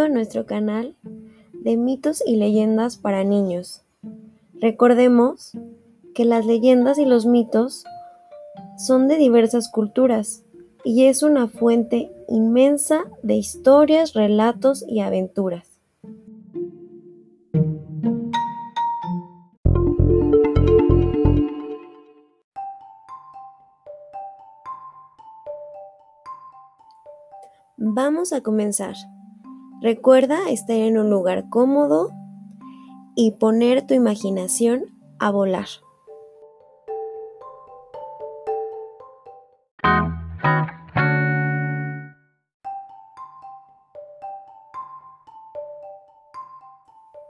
A nuestro canal de mitos y leyendas para niños. Recordemos que las leyendas y los mitos son de diversas culturas y es una fuente inmensa de historias, relatos y aventuras. Vamos a comenzar. Recuerda estar en un lugar cómodo y poner tu imaginación a volar.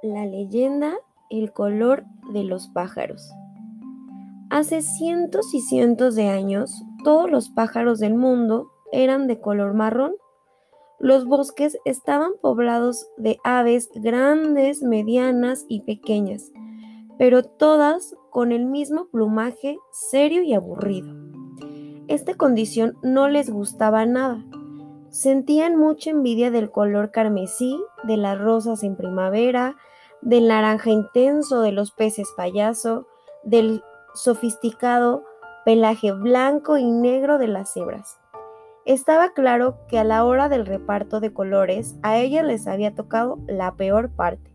La leyenda El color de los pájaros. Hace cientos y cientos de años, todos los pájaros del mundo eran de color marrón los bosques estaban poblados de aves grandes, medianas y pequeñas, pero todas con el mismo plumaje serio y aburrido. Esta condición no les gustaba nada. Sentían mucha envidia del color carmesí, de las rosas en primavera, del naranja intenso de los peces payaso, del sofisticado pelaje blanco y negro de las cebras. Estaba claro que a la hora del reparto de colores a ellas les había tocado la peor parte.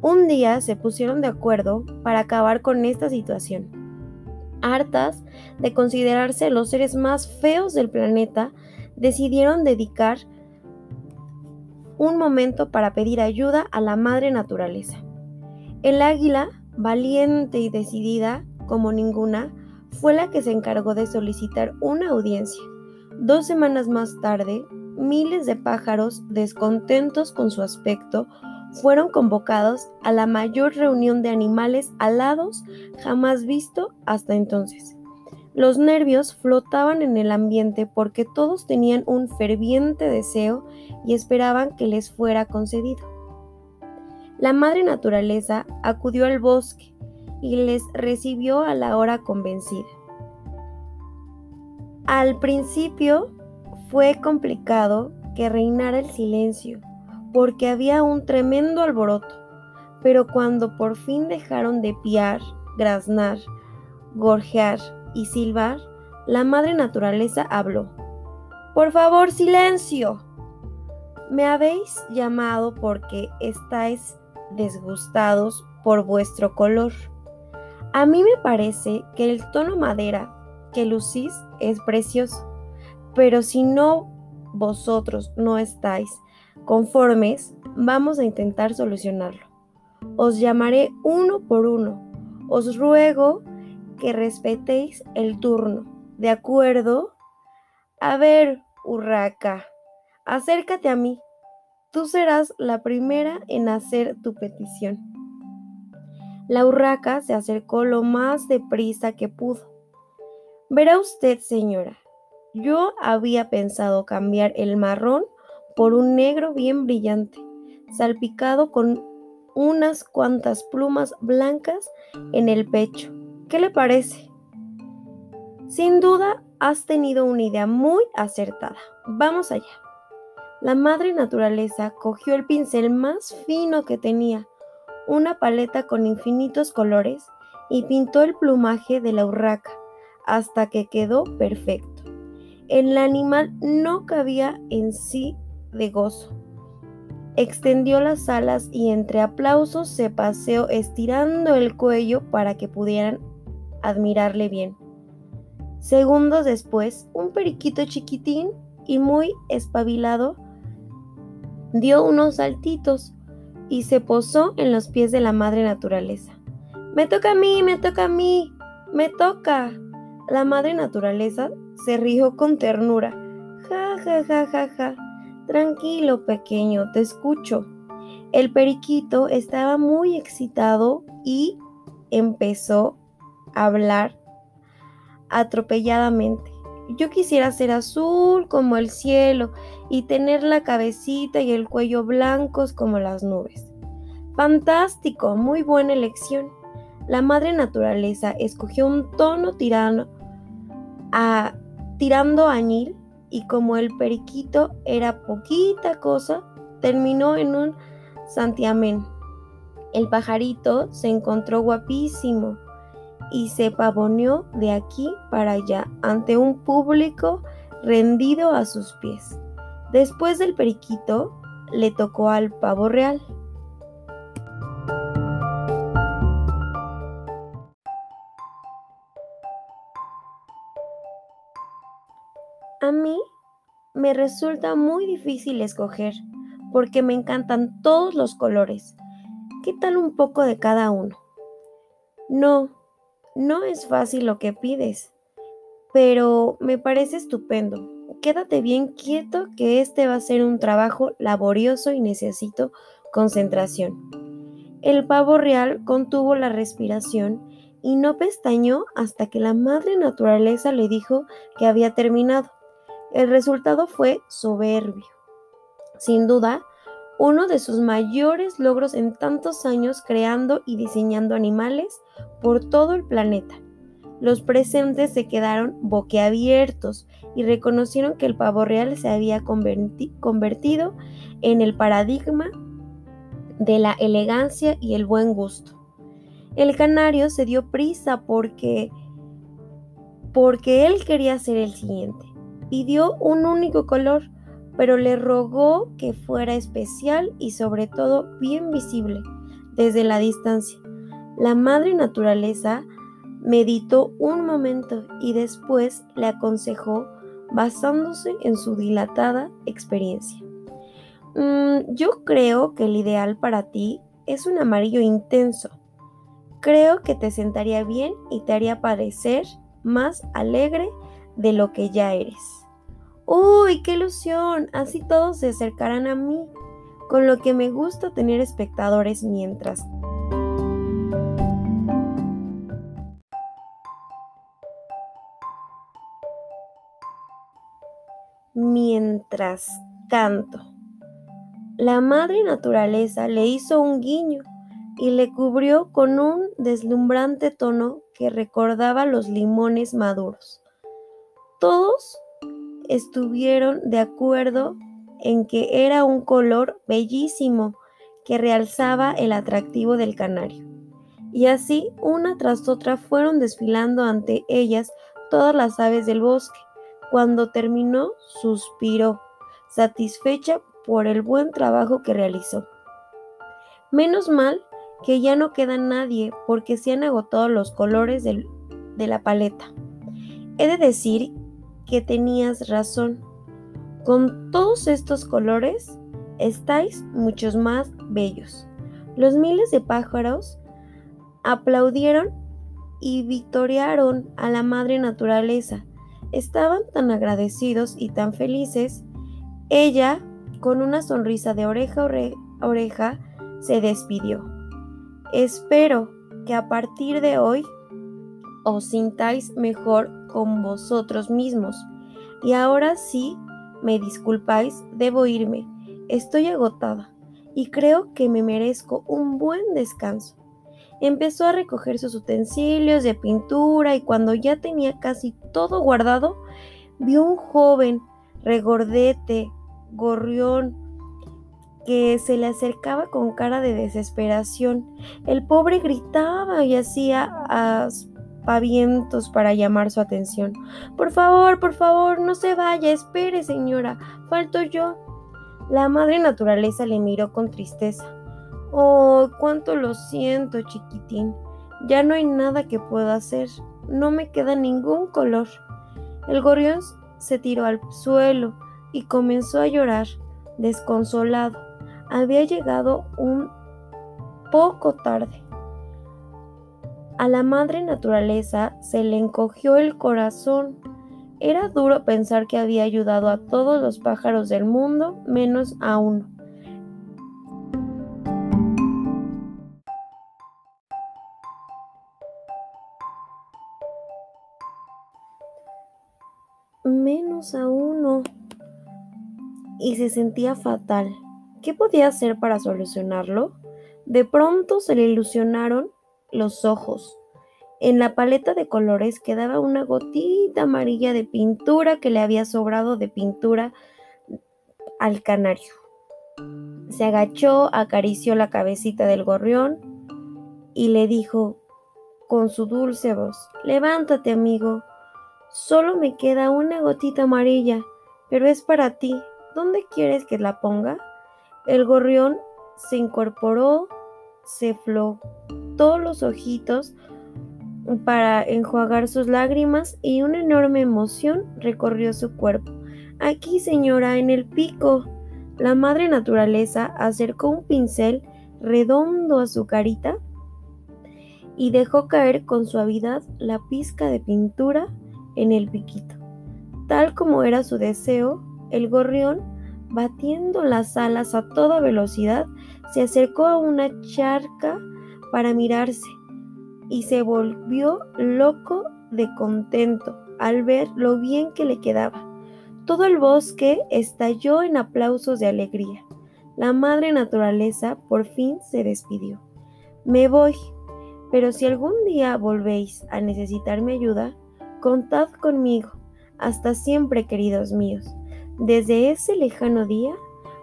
Un día se pusieron de acuerdo para acabar con esta situación. Hartas de considerarse los seres más feos del planeta, decidieron dedicar un momento para pedir ayuda a la madre naturaleza. El águila, valiente y decidida como ninguna, fue la que se encargó de solicitar una audiencia. Dos semanas más tarde, miles de pájaros, descontentos con su aspecto, fueron convocados a la mayor reunión de animales alados jamás visto hasta entonces. Los nervios flotaban en el ambiente porque todos tenían un ferviente deseo y esperaban que les fuera concedido. La madre naturaleza acudió al bosque y les recibió a la hora convencida. Al principio fue complicado que reinara el silencio, porque había un tremendo alboroto, pero cuando por fin dejaron de piar, graznar, gorjear y silbar, la madre naturaleza habló. Por favor, silencio. Me habéis llamado porque estáis desgustados por vuestro color. A mí me parece que el tono madera que lucís es precioso. Pero si no vosotros no estáis conformes, vamos a intentar solucionarlo. Os llamaré uno por uno. Os ruego que respetéis el turno. ¿De acuerdo? A ver, Urraca, acércate a mí. Tú serás la primera en hacer tu petición. La urraca se acercó lo más deprisa que pudo Verá usted, señora, yo había pensado cambiar el marrón por un negro bien brillante, salpicado con unas cuantas plumas blancas en el pecho. ¿Qué le parece? Sin duda, has tenido una idea muy acertada. Vamos allá. La madre naturaleza cogió el pincel más fino que tenía, una paleta con infinitos colores, y pintó el plumaje de la urraca hasta que quedó perfecto. El animal no cabía en sí de gozo. Extendió las alas y entre aplausos se paseó estirando el cuello para que pudieran admirarle bien. Segundos después, un periquito chiquitín y muy espabilado dio unos saltitos y se posó en los pies de la madre naturaleza. Me toca a mí, me toca a mí, me toca. La madre naturaleza se rió con ternura. Ja, ja, ja, ja, ja. Tranquilo, pequeño, te escucho. El periquito estaba muy excitado y empezó a hablar atropelladamente. Yo quisiera ser azul como el cielo y tener la cabecita y el cuello blancos como las nubes. Fantástico, muy buena elección. La madre naturaleza escogió un tono tirano a tirando añil y como el periquito era poquita cosa, terminó en un santiamén. El pajarito se encontró guapísimo y se pavoneó de aquí para allá ante un público rendido a sus pies. Después del periquito, le tocó al pavo real. A mí me resulta muy difícil escoger porque me encantan todos los colores. ¿Qué tal un poco de cada uno? No, no es fácil lo que pides, pero me parece estupendo. Quédate bien quieto que este va a ser un trabajo laborioso y necesito concentración. El pavo real contuvo la respiración y no pestañó hasta que la madre naturaleza le dijo que había terminado. El resultado fue soberbio. Sin duda, uno de sus mayores logros en tantos años creando y diseñando animales por todo el planeta. Los presentes se quedaron boquiabiertos y reconocieron que el pavo real se había convertido en el paradigma de la elegancia y el buen gusto. El canario se dio prisa porque porque él quería ser el siguiente. Pidió un único color, pero le rogó que fuera especial y sobre todo bien visible desde la distancia. La madre naturaleza meditó un momento y después le aconsejó basándose en su dilatada experiencia. Mm, yo creo que el ideal para ti es un amarillo intenso. Creo que te sentaría bien y te haría parecer más alegre de lo que ya eres. ¡Uy, qué ilusión! Así todos se acercarán a mí, con lo que me gusta tener espectadores mientras mientras canto. La madre naturaleza le hizo un guiño y le cubrió con un deslumbrante tono que recordaba los limones maduros. Todos estuvieron de acuerdo en que era un color bellísimo que realzaba el atractivo del canario. Y así, una tras otra, fueron desfilando ante ellas todas las aves del bosque, cuando terminó, suspiró, satisfecha por el buen trabajo que realizó. Menos mal que ya no queda nadie porque se han agotado los colores de la paleta. He de decir que tenías razón. Con todos estos colores estáis muchos más bellos. Los miles de pájaros aplaudieron y victoriaron a la madre naturaleza Estaban tan agradecidos y tan felices. Ella, con una sonrisa de oreja a oreja, se despidió. Espero que a partir de hoy os sintáis mejor con vosotros mismos. Y ahora sí, me disculpáis, debo irme. Estoy agotada y creo que me merezco un buen descanso. Empezó a recoger sus utensilios de pintura y cuando ya tenía casi todo guardado, vio un joven regordete, gorrión, que se le acercaba con cara de desesperación. El pobre gritaba y hacía para llamar su atención. Por favor, por favor, no se vaya, espere, señora, falto yo. La madre naturaleza le miró con tristeza. Oh, cuánto lo siento, chiquitín. Ya no hay nada que pueda hacer. No me queda ningún color. El gorrión se tiró al suelo y comenzó a llorar, desconsolado. Había llegado un poco tarde. A la madre naturaleza se le encogió el corazón. Era duro pensar que había ayudado a todos los pájaros del mundo menos a uno. menos a uno. Y se sentía fatal. ¿Qué podía hacer para solucionarlo? De pronto se le ilusionaron los ojos En la paleta de colores quedaba una gotita amarilla de pintura que le había sobrado de pintura al canario. Se agachó, acarició la cabecita del gorrión y le dijo con su dulce voz, levántate amigo, solo me queda una gotita amarilla, pero es para ti, ¿dónde quieres que la ponga? El gorrión se incorporó, se flotó los ojitos para enjuagar sus lágrimas y una enorme emoción recorrió su cuerpo. Aquí, señora, en el pico. La madre naturaleza acercó un pincel redondo a su carita y dejó caer con suavidad la pizca de pintura en el piquito. Tal como era su deseo, el gorrión, batiendo las alas a toda velocidad, se acercó a una charca para mirarse y se volvió loco de contento al ver lo bien que le quedaba. Todo el bosque estalló en aplausos de alegría. La madre naturaleza por fin se despidió. Me voy, pero si algún día volvéis a necesitar mi ayuda, contad conmigo. Hasta siempre, queridos míos. Desde ese lejano día,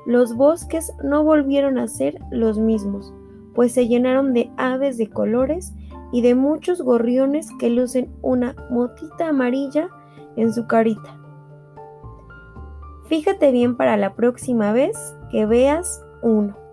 los bosques no volvieron a ser los mismos, pues se llenaron de aves de colores y de muchos gorriones que lucen una motita amarilla en su carita. Fíjate bien para la próxima vez que veas uno.